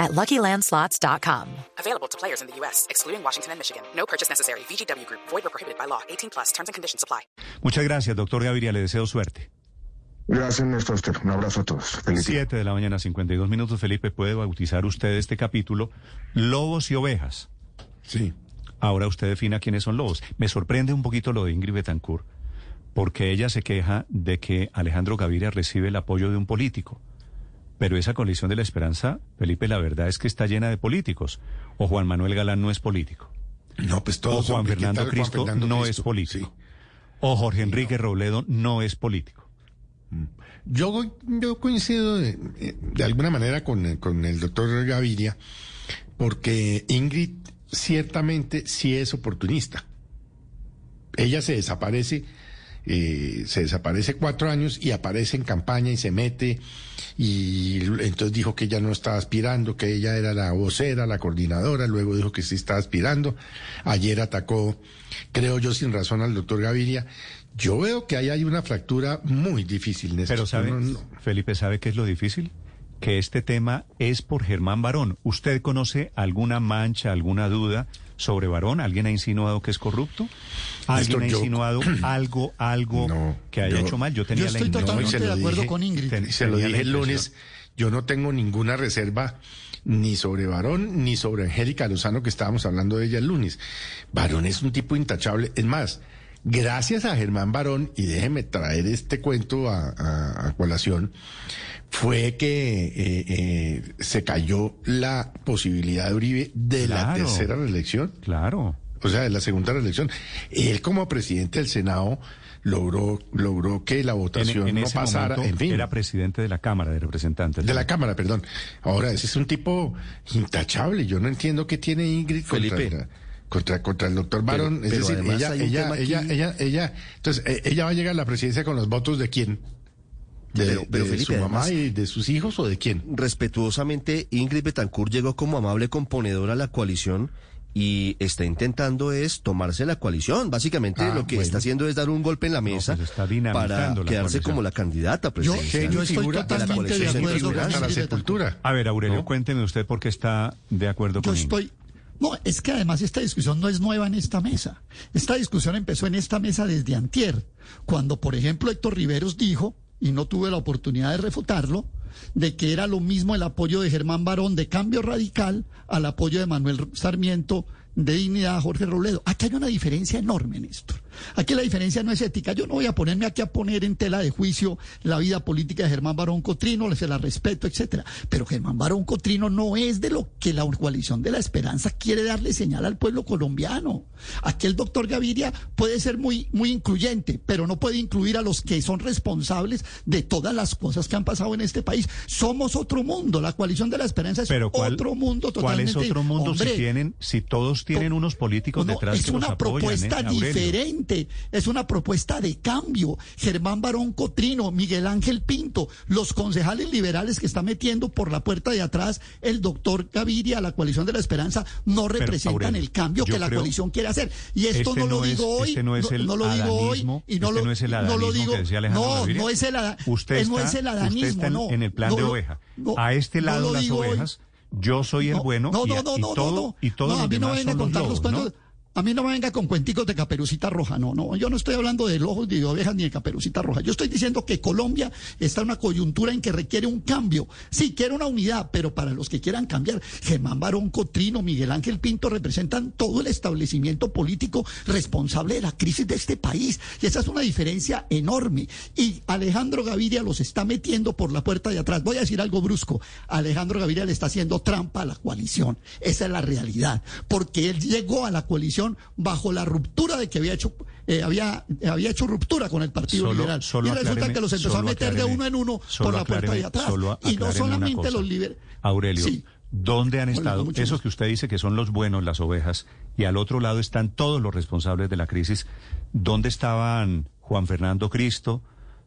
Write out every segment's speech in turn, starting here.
at LuckyLandSlots.com. Available to players in the U.S., excluding Washington and Michigan. No purchase necessary. VGW Group. Void or prohibited by law. 18 plus. Terms and conditions apply. Muchas gracias, doctor Gaviria. Le deseo suerte. Gracias, Néstor. Usted. Un abrazo a todos. Feliz día. 7 de la mañana, 52 minutos. Felipe, puede bautizar usted este capítulo Lobos y Ovejas. Sí. Ahora usted defina quiénes son lobos. Me sorprende un poquito lo de Ingrid Betancourt, porque ella se queja de que Alejandro Gaviria recibe el apoyo de un político. Pero esa coalición de la esperanza, Felipe, la verdad es que está llena de políticos. O Juan Manuel Galán no es político. No, pues O todos son- Juan ¿qué Fernando Juan Cristo Fernando no Cristo? es político. Sí. O Jorge Enrique Robledo no es político. Yo, yo coincido de, de alguna manera con, con el doctor Gaviria, porque Ingrid ciertamente sí es oportunista. Ella se desaparece, eh, se desaparece cuatro años y aparece en campaña y se mete y entonces dijo que ella no estaba aspirando, que ella era la vocera, la coordinadora, luego dijo que sí estaba aspirando. Ayer atacó, creo yo sin razón al doctor Gaviria. Yo veo que ahí hay una fractura muy difícil. Néstor. Pero sabe, No, no. Felipe, ¿sabe qué es lo difícil? Que este tema es por Germán Barón. ¿Usted conoce alguna mancha, alguna duda sobre Barón? ¿Alguien ha insinuado que es corrupto? ¿Alguien Néstor, ha yo- insinuado algo, algo No, que haya yo- hecho mal? Yo tenía Yo la estoy impresión- totalmente de acuerdo dije, con Ingrid. ten- se lo la dije el lunes, yo no tengo ninguna reserva ni sobre Varón ni sobre Angélica Lozano, que estábamos hablando de ella el lunes. Varón es un tipo intachable. Es más, gracias a Germán Varón, y déjeme traer este cuento a, a- a colación, fue que eh, eh, se cayó la posibilidad de Uribe de la tercera reelección. Claro. O sea, de la segunda reelección. Él como presidente del Senado logró, logró que la votación en no ese pasara. momento En fin. era presidente de la Cámara de Representantes. De la Cámara, perdón. Ahora, ese es un tipo intachable. Yo no entiendo qué tiene Ingrid contra, Felipe. contra, contra el doctor Barón. Pero- es decir, además ella, ella, ella, ella, ella, entonces, eh, ella va a llegar a la presidencia con los votos de quién? ¿De, Pero- pero, de Felipe, su mamá además- y de sus hijos o de quién? respetuosamente, Ingrid Betancourt llegó como amable componedora a la coalición y está intentando es tomarse la coalición. Básicamente Ah, lo que bueno. está haciendo es dar un golpe en la mesa pues está para quedarse coalición. como la candidata presidencial. yo estoy Figura totalmente de coalición acuerdo figura con hasta la sepultura. A ver, Aurelio, ¿No? cuénteme usted por qué está de acuerdo Yo con Ingrid. estoy. No, es que además esta discusión no es nueva en esta mesa. Esta discusión empezó en esta mesa desde antier, cuando, por ejemplo, Héctor Riveros dijo, y no tuve la oportunidad de refutarlo, de que era lo mismo el apoyo de Germán Barón de Cambio Radical al apoyo de Manuel Sarmiento de Dignidad a Jorge Robledo. Aquí hay una diferencia enorme, Néstor. Aquí la diferencia no es ética. Yo no voy a ponerme aquí a poner en tela de juicio la vida política de Germán Barón Cotrino, se la respeto, etcétera. Pero Germán Barón Cotrino no es de lo que la coalición de la esperanza quiere darle señal al pueblo colombiano. Aquí el doctor Gaviria puede ser muy, muy incluyente, pero no puede incluir a los que son responsables de todas las cosas que han pasado en este país. Somos otro mundo. La coalición de la esperanza es Pero ¿cuál, otro mundo ¿cuál totalmente. es otro mundo Hombre, si tienen, si todos tienen to- unos políticos no, detrás es que los una apoyan, propuesta eh, Aurelio? Diferente, es una propuesta de cambio. Germán Barón Cotrino, Miguel Ángel Pinto, los concejales liberales que está metiendo por la puerta de atrás el doctor Gaviria, la coalición de la esperanza, no representan Aurelio, el cambio que la coalición quiere hacer. Y esto Este no lo es- digo hoy, este no es el lo digo hoy y no este lo, no es el no lo digo. que decía Alejandro no, Gaviria. no es el, Usted está, no es el usted está en, no. en el plan de oveja. a este lado las hoy. ovejas, yo soy el No, bueno no, y, no, no, y no, todo, no, y todos no, los a mí no demás son los. A mí no me venga con cuenticos de caperucita roja, no, no, yo no estoy hablando de ojos de ovejas ni de caperucita roja. Yo estoy diciendo que Colombia está en una coyuntura en que requiere un cambio. Sí, quiere una unidad, pero para los que quieran cambiar, Germán Barón Cotrino, Miguel Ángel Pinto representan todo el establecimiento político responsable de la crisis de este país. Y esa es una diferencia enorme. Y Alejandro Gaviria los está metiendo por la puerta de atrás. Voy a decir algo brusco. Alejandro Gaviria le está haciendo trampa a la coalición. Esa es la realidad. Porque él llegó a la coalición bajo la ruptura de que había hecho, eh, había, había hecho ruptura con el Partido Solo- Liberal. solo y resulta acláreme- que los empezó a meter de uno en uno por la puerta de atrás. solo Y no solamente los liberales. Aurelio, Sí. ¿Dónde han estado esos gusto. que usted dice que son los buenos, las ovejas, y al otro lado están todos los responsables de la crisis? ¿Dónde estaban Juan Fernando Cristo?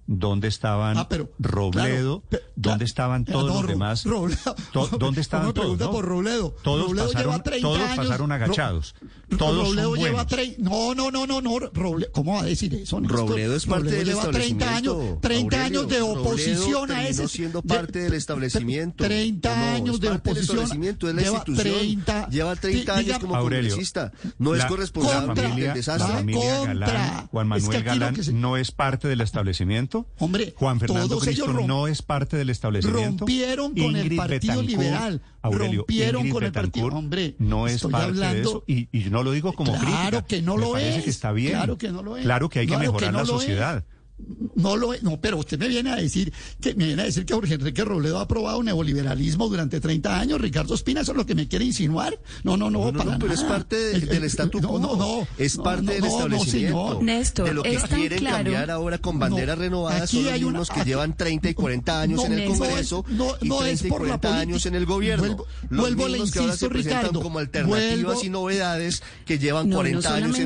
¿Dónde estaban Ah, pero, Robledo? claro, ¿Dónde estaban eh, todos no, los demás? Robledo. To- ¿Dónde estaban ¿Cómo me todos? pregunta no? por Robledo? Todos Robledo pasaron, lleva 30 todos años. pasaron Ro- agachados. Ro- Todos Robledo son lleva buenos. 30. No, no, no, no, no. Roble- ¿Cómo va a decir eso? Néstor? Robledo es parte Robledo del lleva 30 establecimiento. años, 30 Aurelio, años de oposición Robledo a ese. siendo de- parte del establecimiento. 30 ¿O no? años Es de oposición. establecimiento, es la lleva institución. 30, lleva 30 di- años como Aurelio, congresista. No es la- corresponsable contra- del la desastre. familia Contra. Galán, Juan Es Manuel Galán, no es parte del establecimiento. Hombre, Juan Fernando todos Cristo no es parte del establecimiento. rompieron con el Partido Betancourt, Liberal. Aurelio, Rompieron Ingrid con el partido. Betancourt Hombre, no es parte de hablando- eso. Y, y no lo digo como Claro crítica. que no Me lo es. que está bien. Claro que no lo es. Claro que hay que Claro que mejorar no la es. No lo no, pero usted me viene a decir que me viene a decir que Jorge Enrique Robledo ha aprobado neoliberalismo durante 30 años. Ricardo Espina, ¿eso es lo que me quiere insinuar? No, no, no, No, no, para no, pero es parte de- El- del el- statu no, quo. No, no, es parte no, del establecimiento. Néstor, de lo que quieren claro. cambiar ahora con banderas No, renovadas son los hay una- mismos que aquí- llevan 30 y 40 años No, en el Congreso no, y no 30 es y por la 40 años en el gobierno. Vuelvo- los vuelvo, que ahora se presentan Ricardo, como alternativas vuelvo- y novedades que llevan No, no 40 años eso.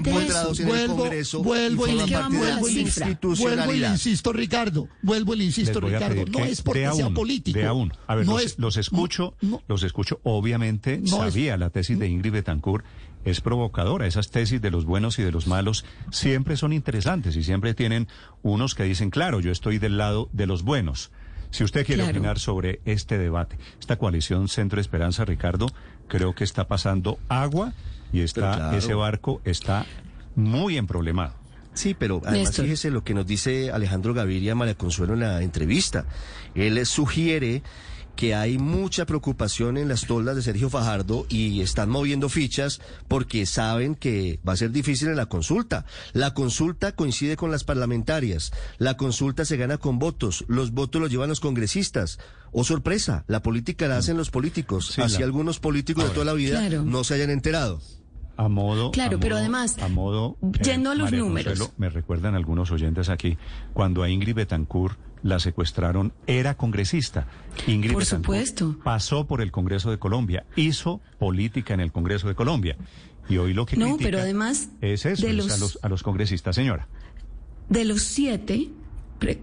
en el Congreso vuelvo y forman parte de a la la cifra. Vuelvo y le insisto, Ricardo. Vuelvo y le insisto, Ricardo. No es porque sea político. De a uno. A ver, no los, es- los escucho, no, no. los escucho. Obviamente No es- sabía la tesis de Ingrid Betancourt es provocadora. Esas tesis de los buenos y de los malos siempre son interesantes y siempre tienen unos que dicen, claro, yo estoy del lado de los buenos. Si usted quiere Claro. opinar sobre este debate, esta coalición Centro Esperanza, Ricardo, creo que está pasando agua y está claro. ese barco está muy emproblemado. Sí, pero además Néstor. fíjese lo que nos dice Alejandro Gaviria María Consuelo en la entrevista. Él sugiere que hay mucha preocupación en las toldas de Sergio Fajardo y están moviendo fichas porque saben que va a ser difícil en la consulta. La consulta coincide con las parlamentarias. La consulta se gana con votos. Los votos los llevan los congresistas. Oh, sorpresa, la política la hacen los políticos. Sí, Así la- algunos políticos de toda la vida Claro. no se hayan enterado. A modo. Claro, a pero modo- además, A modo. yendo a los María números. Consuelo, me recuerdan algunos oyentes aquí, cuando a Ingrid Betancourt la secuestraron, era congresista. Ingrid Por Betancourt supuesto. Pasó por el Congreso de Colombia, hizo política en el Congreso de Colombia. Y hoy lo que No, critica pero además es eso, de es los- a, los, a los congresistas, señora. De los siete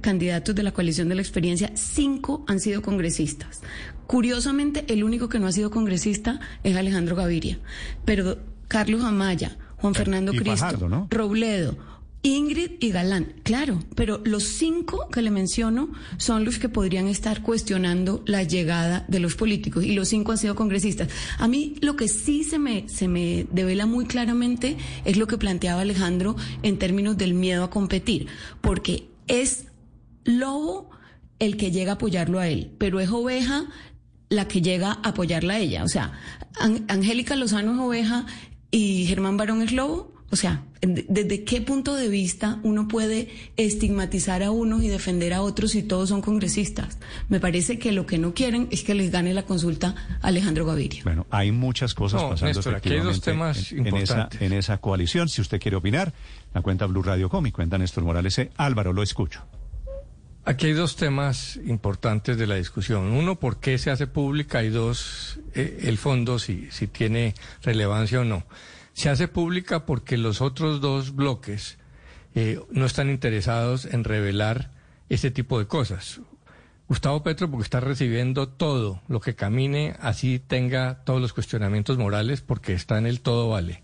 candidatos de la coalición de la experiencia, cinco han sido congresistas. Curiosamente, el único que no ha sido congresista es Alejandro Gaviria. Pero Carlos Amaya, Juan Fernando Y Cristo, Fajardo, ¿no? Robledo, Ingrid y Galán, claro, pero los cinco que le menciono son los que podrían estar cuestionando la llegada de los políticos y los cinco han sido congresistas. A mí lo que sí se me, se me devela muy claramente es lo que planteaba Alejandro en términos del miedo a competir, porque es lobo el que llega a apoyarlo a él, pero es oveja la que llega a apoyarla a ella. O sea, An- Angélica Lozano es oveja y Germán Barón es lobo. O sea, de- ¿desde qué punto de vista uno puede estigmatizar a unos y defender a otros si todos son congresistas? Me parece que lo que no quieren es que les gane la consulta a Alejandro Gaviria. Bueno, hay muchas cosas No, pasando Néstor, aquí hay dos temas en, en esa, importantes. en esa coalición. Si usted quiere opinar, la cuenta Blue Radio Com y cuenta Néstor Morales. E. Álvaro, lo escucho. Aquí hay dos temas importantes de la discusión. Uno, ¿por qué se hace pública? Y dos, eh, el fondo, si, si tiene relevancia o no. Se hace pública porque los otros dos bloques eh, no están interesados en revelar este tipo de cosas. Gustavo Petro porque está recibiendo todo lo que camine, así tenga todos los cuestionamientos morales, porque está en el todo vale.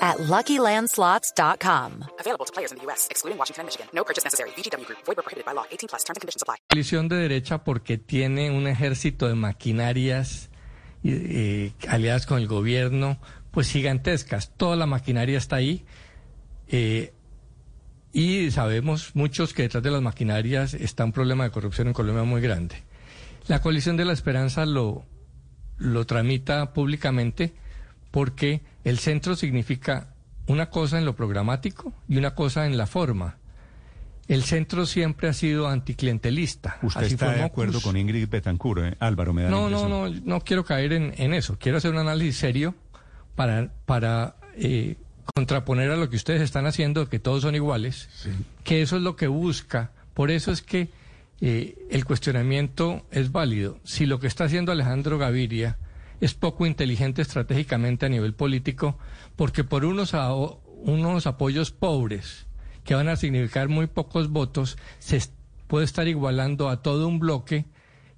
at LuckyLandSlots.com. Available to players in the U.S., excluding Washington and Michigan. No purchase necessary. VGW Group. Void prohibited by law. 18 plus. Terms and conditions apply. coalición de derecha porque tiene un ejército de maquinarias eh, aliadas con el gobierno, pues gigantescas. Toda la maquinaria está ahí. eh, y sabemos muchos que detrás de las maquinarias está un problema de corrupción en Colombia muy grande. La coalición de la esperanza lo, lo tramita públicamente porque el centro significa una cosa en lo programático y una cosa en la forma. El centro siempre ha sido anticlientelista. Usted Así está de acuerdo con Ingrid Betancourt, eh? Álvaro, me da la No, no, no, no quiero caer en, en eso. Quiero hacer un análisis serio para, para eh, contraponer a lo que ustedes están haciendo, que todos son iguales, que eso es lo que busca. Por eso es que eh, el cuestionamiento es válido. Si lo que está haciendo Alejandro Gaviria es poco inteligente estratégicamente a nivel político, porque por unos, a- unos apoyos pobres, que van a significar muy pocos votos, se puede estar igualando a todo un bloque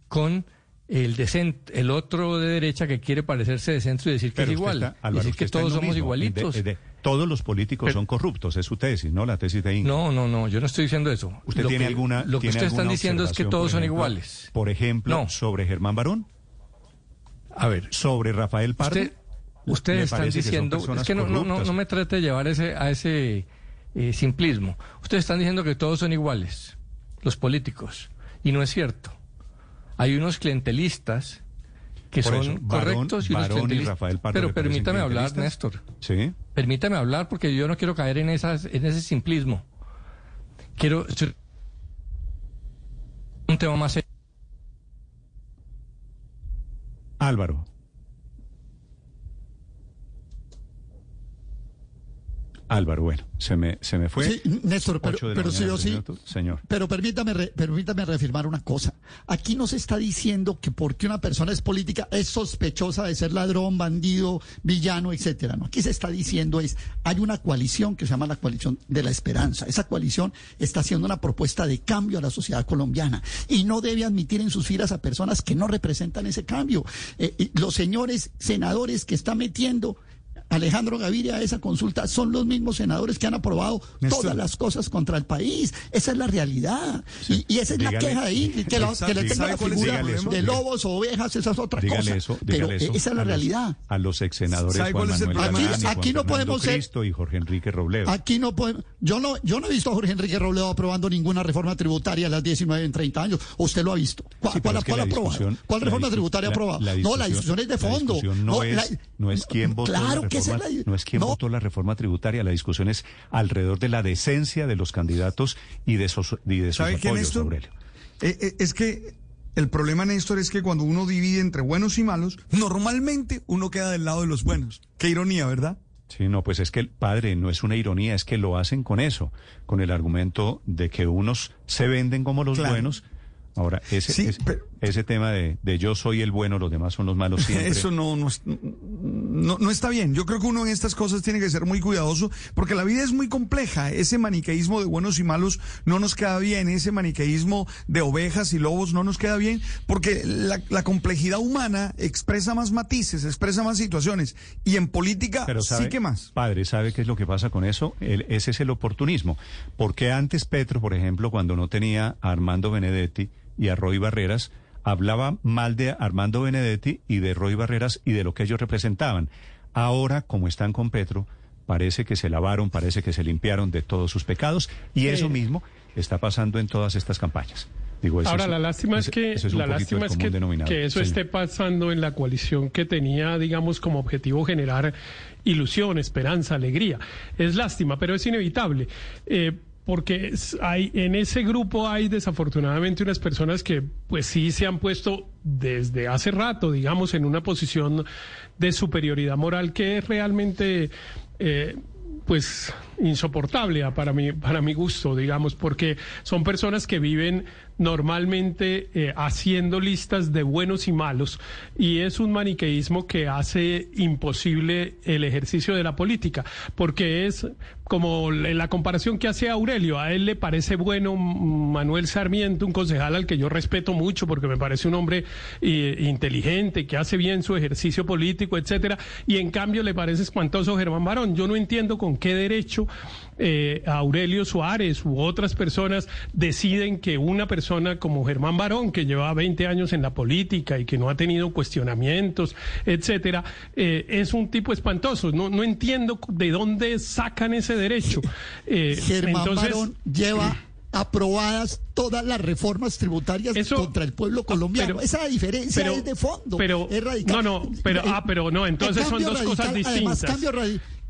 con el de el otro de derecha que quiere parecerse de centro y decir que es igual, está- Álvaro, decir que todos somos mismo, igualitos. de- de- todos los políticos Pero- son corruptos, es su tesis, ¿no? La tesis de. No, no, no, yo no estoy diciendo eso. ¿Usted Lo tiene que- alguna Lo que ustedes están diciendo es que todos son iguales. Por ejemplo, No. sobre Germán Barón, A ver, sobre Rafael Pardo. Usted- ustedes ¿Le están que diciendo, es que no, no, no, me trate de llevar ese, a ese eh, simplismo. Ustedes están diciendo que todos son iguales, los políticos, y no es cierto. Hay unos clientelistas que Por son eso, Barón- correctos y unos Barón y clientelistas. Rafael Pardo Pero permítame hablar. Néstor. Sí. Permítame hablar porque yo no quiero caer en, esas, en ese simplismo. Quiero un tema más serio. Álvaro. Álvaro, bueno, se me, se me fue. Sí, Néstor, pero, pero sí mañana, o tres sí. Señor. Pero permítame, re- permítame reafirmar una cosa. Aquí no se está diciendo que porque una persona es política es sospechosa de ser ladrón, bandido, villano, etcétera. No, aquí se está diciendo es hay una coalición que se llama la coalición de la esperanza. Esa coalición está haciendo una propuesta de cambio a la sociedad colombiana y no debe admitir en sus filas a personas que no representan ese cambio. Eh, los señores senadores que está metiendo Alejandro Gaviria a esa consulta son los mismos senadores que han aprobado Néstor. todas las cosas contra el país. Esa es la realidad. Y, y esa es la queja de Ingrid, que, la- que le tenga ¿Sabe la figura de lobos o ovejas, esa es otra Dígale cosa. eso, Pero eso esa es la a los- realidad. a los ex senadores ¿Sabe Juan cuál es el Manuel problema? Galán y Aquí- no podemos ser- Cristo y Jorge Enrique Robledo. Aquí no podemos. Yo no, yo no he visto a Jorge Enrique Robledo aprobando ninguna reforma tributaria a las 19 en 30 años. ¿O ¿Usted lo ha visto? ¿Cuál, Sí, pero cuál- es que cuál la ha aprobado? ¿Cuál reforma tributaria ha aprobado? no, la discusión- es de fondo. no, es, quién votó Claro la que reforma, es la. no es quién no, votó la reforma tributaria, la discusión es alrededor de la decencia de los candidatos y de sus, y de sus ¿Sabe qué, apoyos? Aurelio. Eh, eh, es que el problema, Néstor, es que cuando uno divide entre buenos y malos, normalmente uno queda del lado de los buenos. Qué ironía, ¿verdad? Sí, no, pues es que el padre no es una ironía, es que lo hacen con eso, con el argumento de que unos se venden como los Claro. buenos. Ahora, ese, Sí, ese, pero- ese tema de, de yo soy el bueno, los demás son los malos siempre. Eso no, no, no, no está bien. Yo creo que uno en estas cosas tiene que ser muy cuidadoso porque la vida es muy compleja. Ese maniqueísmo de buenos y malos no nos queda bien. Ese maniqueísmo de ovejas y lobos no nos queda bien porque la, la complejidad humana expresa más matices, expresa más situaciones. Y en política Pero sabe, sí que más. Padre, ¿sabe qué es lo que pasa con eso? El- ese es el oportunismo. Porque antes Petro, por ejemplo, cuando no tenía a Armando Benedetti y a Roy Barreras, hablaba mal de Armando Benedetti y de Roy Barreras y de lo que ellos representaban. Ahora, como están con Petro, parece que se lavaron, parece que se limpiaron de todos sus pecados y eso mismo está pasando en todas estas campañas. Digo, ese Ahora, es- la lástima es que, es la lástima es eso Señor. esté pasando en la coalición que tenía, digamos, como objetivo generar ilusión, esperanza, alegría. Es lástima, pero es inevitable. Eh, porque hay, en ese grupo hay desafortunadamente unas personas que pues sí se han puesto desde hace rato, digamos, en una posición de superioridad moral que es realmente eh, pues insoportable para mi, para mi gusto, digamos, porque son personas que viven normalmente eh, haciendo listas de buenos y malos y es un maniqueísmo que hace imposible el ejercicio de la política, porque es como la comparación que hace Aurelio, a él le parece bueno Manuel Sarmiento, un concejal al que yo respeto mucho porque me parece un hombre eh, inteligente, que hace bien su ejercicio político, etcétera, y en cambio le parece espantoso Germán Barón. Yo no entiendo con qué derecho eh, Aurelio Suárez u otras personas deciden que una persona como Germán Barón, que lleva 20 años en la política y que no ha tenido cuestionamientos, etcétera, eh, es un tipo espantoso. No, no entiendo de dónde sacan ese derecho. Eh, Germán entonces, Barón lleva aprobadas todas las reformas tributarias Eso- contra el pueblo colombiano. pero- Esa diferencia pero- es de fondo. pero- es radical. no, no, pero- Eh, ah, pero no, entonces son dos cosas Además, distintas. cambio,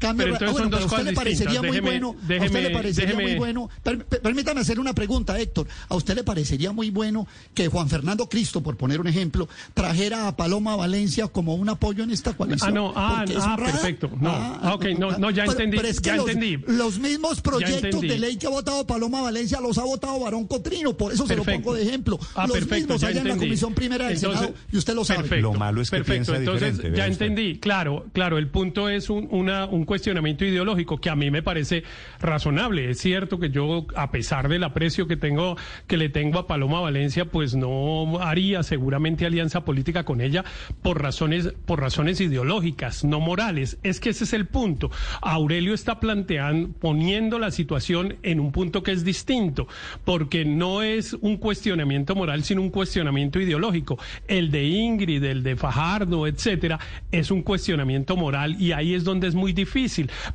cambio. Pero entonces ah, bueno, son dos pero a usted cosas le parecería distintas. muy Déjeme- bueno. a usted le parecería déjeme- muy bueno. per- per- permítame hacer una pregunta, Héctor. ¿A usted le parecería muy bueno que Juan Fernando Cristo, por poner un ejemplo, trajera a Paloma Valencia como un apoyo en esta coalición? Ah, no, ah, ah, perfecto. No, ah, ok, no, no, ya Pero- entendí, pero es que ya los, entendí. Los mismos proyectos de ley que ha votado Paloma Valencia los ha votado Barón Cotrino, por eso se lo pongo de ejemplo. Ah, los perfecto, mismos allá en la. Comisión Primera del Entonces, Senado, y usted lo sabe. Perfecto, Lo malo es que perfecto. piensa Entonces, diferente, ya usted. entendí. Claro, claro, el punto es un, una- un cuestionamiento ideológico que a mí me parece razonable. Es cierto que yo, a pesar del aprecio que tengo, que le tengo a Paloma Valencia, pues no haría seguramente alianza política con ella por razones, por razones ideológicas, no morales. Es que ese es el punto. Aurelio está planteando, poniendo la situación en un punto que es distinto, porque no es un cuestionamiento moral, sino un cuestionamiento ideológico. El de Ingrid, el de Fajardo, etcétera, es un cuestionamiento moral y ahí es donde es muy difícil,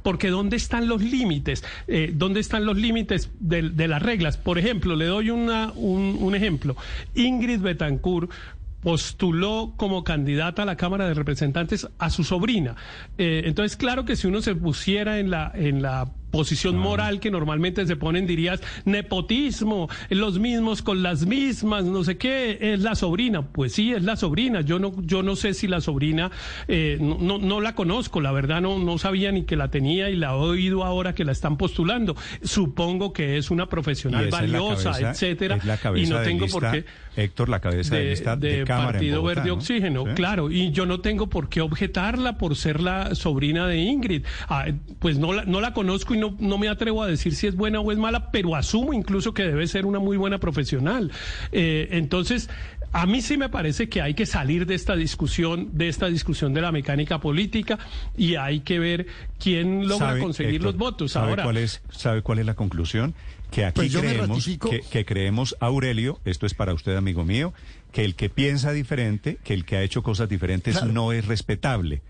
porque ¿dónde están los límites? Eh, ¿Dónde están los límites de, las reglas? Por ejemplo, le doy un ejemplo. Ingrid Betancourt postuló como candidata a la Cámara de Representantes a su sobrina. Eh, entonces, claro que si uno se pusiera en la, en la posición moral que normalmente se ponen, dirías, nepotismo, los mismos con las mismas, no sé qué, es la sobrina. Pues sí, es la sobrina. Yo no, yo no sé si la sobrina, eh, no, no, no la conozco, la verdad no, no sabía ni que la tenía y la he oído ahora que la están postulando. Supongo que es una profesional valiosa, cabeza- etcétera. y no de tengo lista, por qué Héctor, la cabeza de, lista de, Cámara en Partido Bogotá, Verde ¿no? Oxígeno, Sí. claro, y yo no tengo por qué objetarla por ser la sobrina de Ingrid. Ah, pues no la, no la conozco y no, no me atrevo a decir si es buena o es mala, pero asumo incluso que debe ser una muy buena profesional. Eh, entonces, a mí sí me parece que hay que salir de esta discusión, de esta discusión de la mecánica política y hay que ver quién logra ¿Sabe, conseguir Héctor, los votos. ¿sabe Ahora, Cuál es, ¿Sabe cuál es la conclusión? Que aquí Pues creemos, que, que creemos, Aurelio, esto es para usted, amigo mío, que el que piensa diferente, que el que ha hecho cosas diferentes Claro. no es respetable.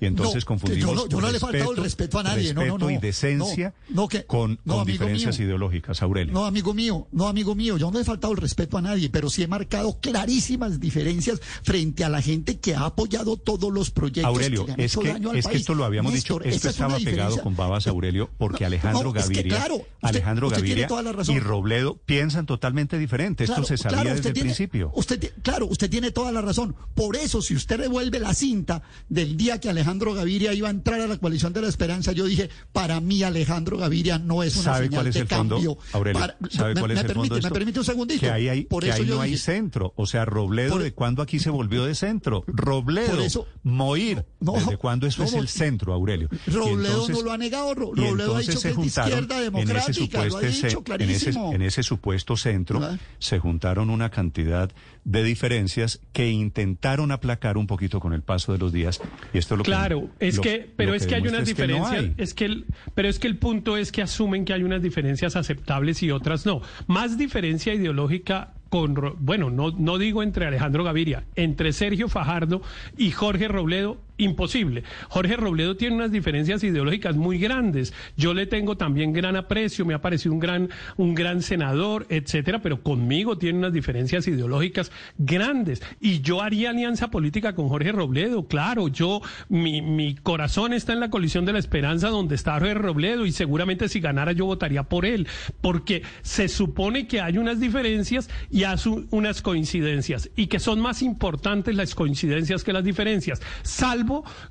Y entonces No, confundimos yo no- yo no le he faltado el respeto a nadie, no, no, respeto no. y decencia No, no, que- con, no, con diferencias mío. ideológicas, Aurelio. No, amigo mío, no, amigo mío, yo no le he faltado el respeto a nadie, pero sí he marcado clarísimas diferencias frente a la gente que ha apoyado todos los proyectos Aurelio, que le han es hecho que, daño al es que país. esto lo habíamos Néstor, dicho, esto es estaba pegado con babas, Aurelio, porque No, Alejandro no, es que Gaviria, claro, usted- Alejandro usted Gaviria y Robledo piensan totalmente diferente. Esto se sabía claro, desde el tiene- principio. Usted, claro, usted tiene toda la razón. Por eso, si usted revuelve la cinta del día que Alejandro Gaviria iba a entrar a la coalición de la esperanza, yo dije, para mí Alejandro Gaviria no es una ¿Sabe señal cuál es de el fondo, cambio. Aurelio? Para- ¿Sabe me, cuál es me el permite, fondo me permite un segundito. Que ahí, hay, Por que eso ahí no hay centro. O sea, Robledo, Por- ¿de cuándo aquí se volvió de centro? Robledo, Por eso- Moir, No, ¿desde cuándo eso no, es el centro, Aurelio? Robledo entonces- no lo ha negado. Robledo ha dicho se que es de izquierda democrática, lo ha supuesto dicho ce- en ese, clarísimo. en ese supuesto centro ¿Verdad? se juntaron una cantidad de diferencias que intentaron aplacar un poquito con el paso de los días y esto es lo que Claro, es lo- que, pero es que hay unas es que no diferencias, hay. es que el, pero es que el punto es que asumen que hay unas diferencias aceptables y otras no. Más diferencia ideológica con, bueno, no, no digo entre Alejandro Gaviria, entre Sergio Fajardo y Jorge Robledo, imposible. Jorge Robledo tiene unas diferencias ideológicas muy grandes. Yo le tengo también gran aprecio, me ha parecido un gran, un gran senador, etcétera, pero conmigo tiene unas diferencias ideológicas grandes. Y yo haría alianza política con Jorge Robledo, claro, yo, mi, mi corazón está en la coalición de la esperanza donde está Jorge Robledo y seguramente si ganara yo votaría por él, porque se supone que hay unas diferencias y hay unas coincidencias y que son más importantes las coincidencias que las diferencias, salvo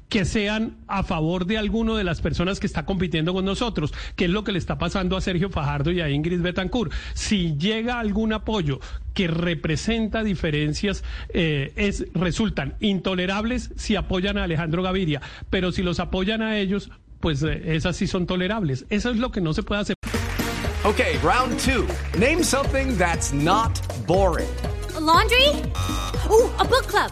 que sean a favor de alguno de las personas que está compitiendo con nosotros, que es lo que le está pasando a Sergio Fajardo y a Ingrid Betancourt. Si llega algún apoyo que representa diferencias, eh, es, resultan intolerables si apoyan a Alejandro Gaviria, pero si los apoyan a ellos, pues eh, esas sí son tolerables. Eso es lo que no se puede hacer. Okay, round two. Name something that's not boring. A laundry? Ooh, a book club.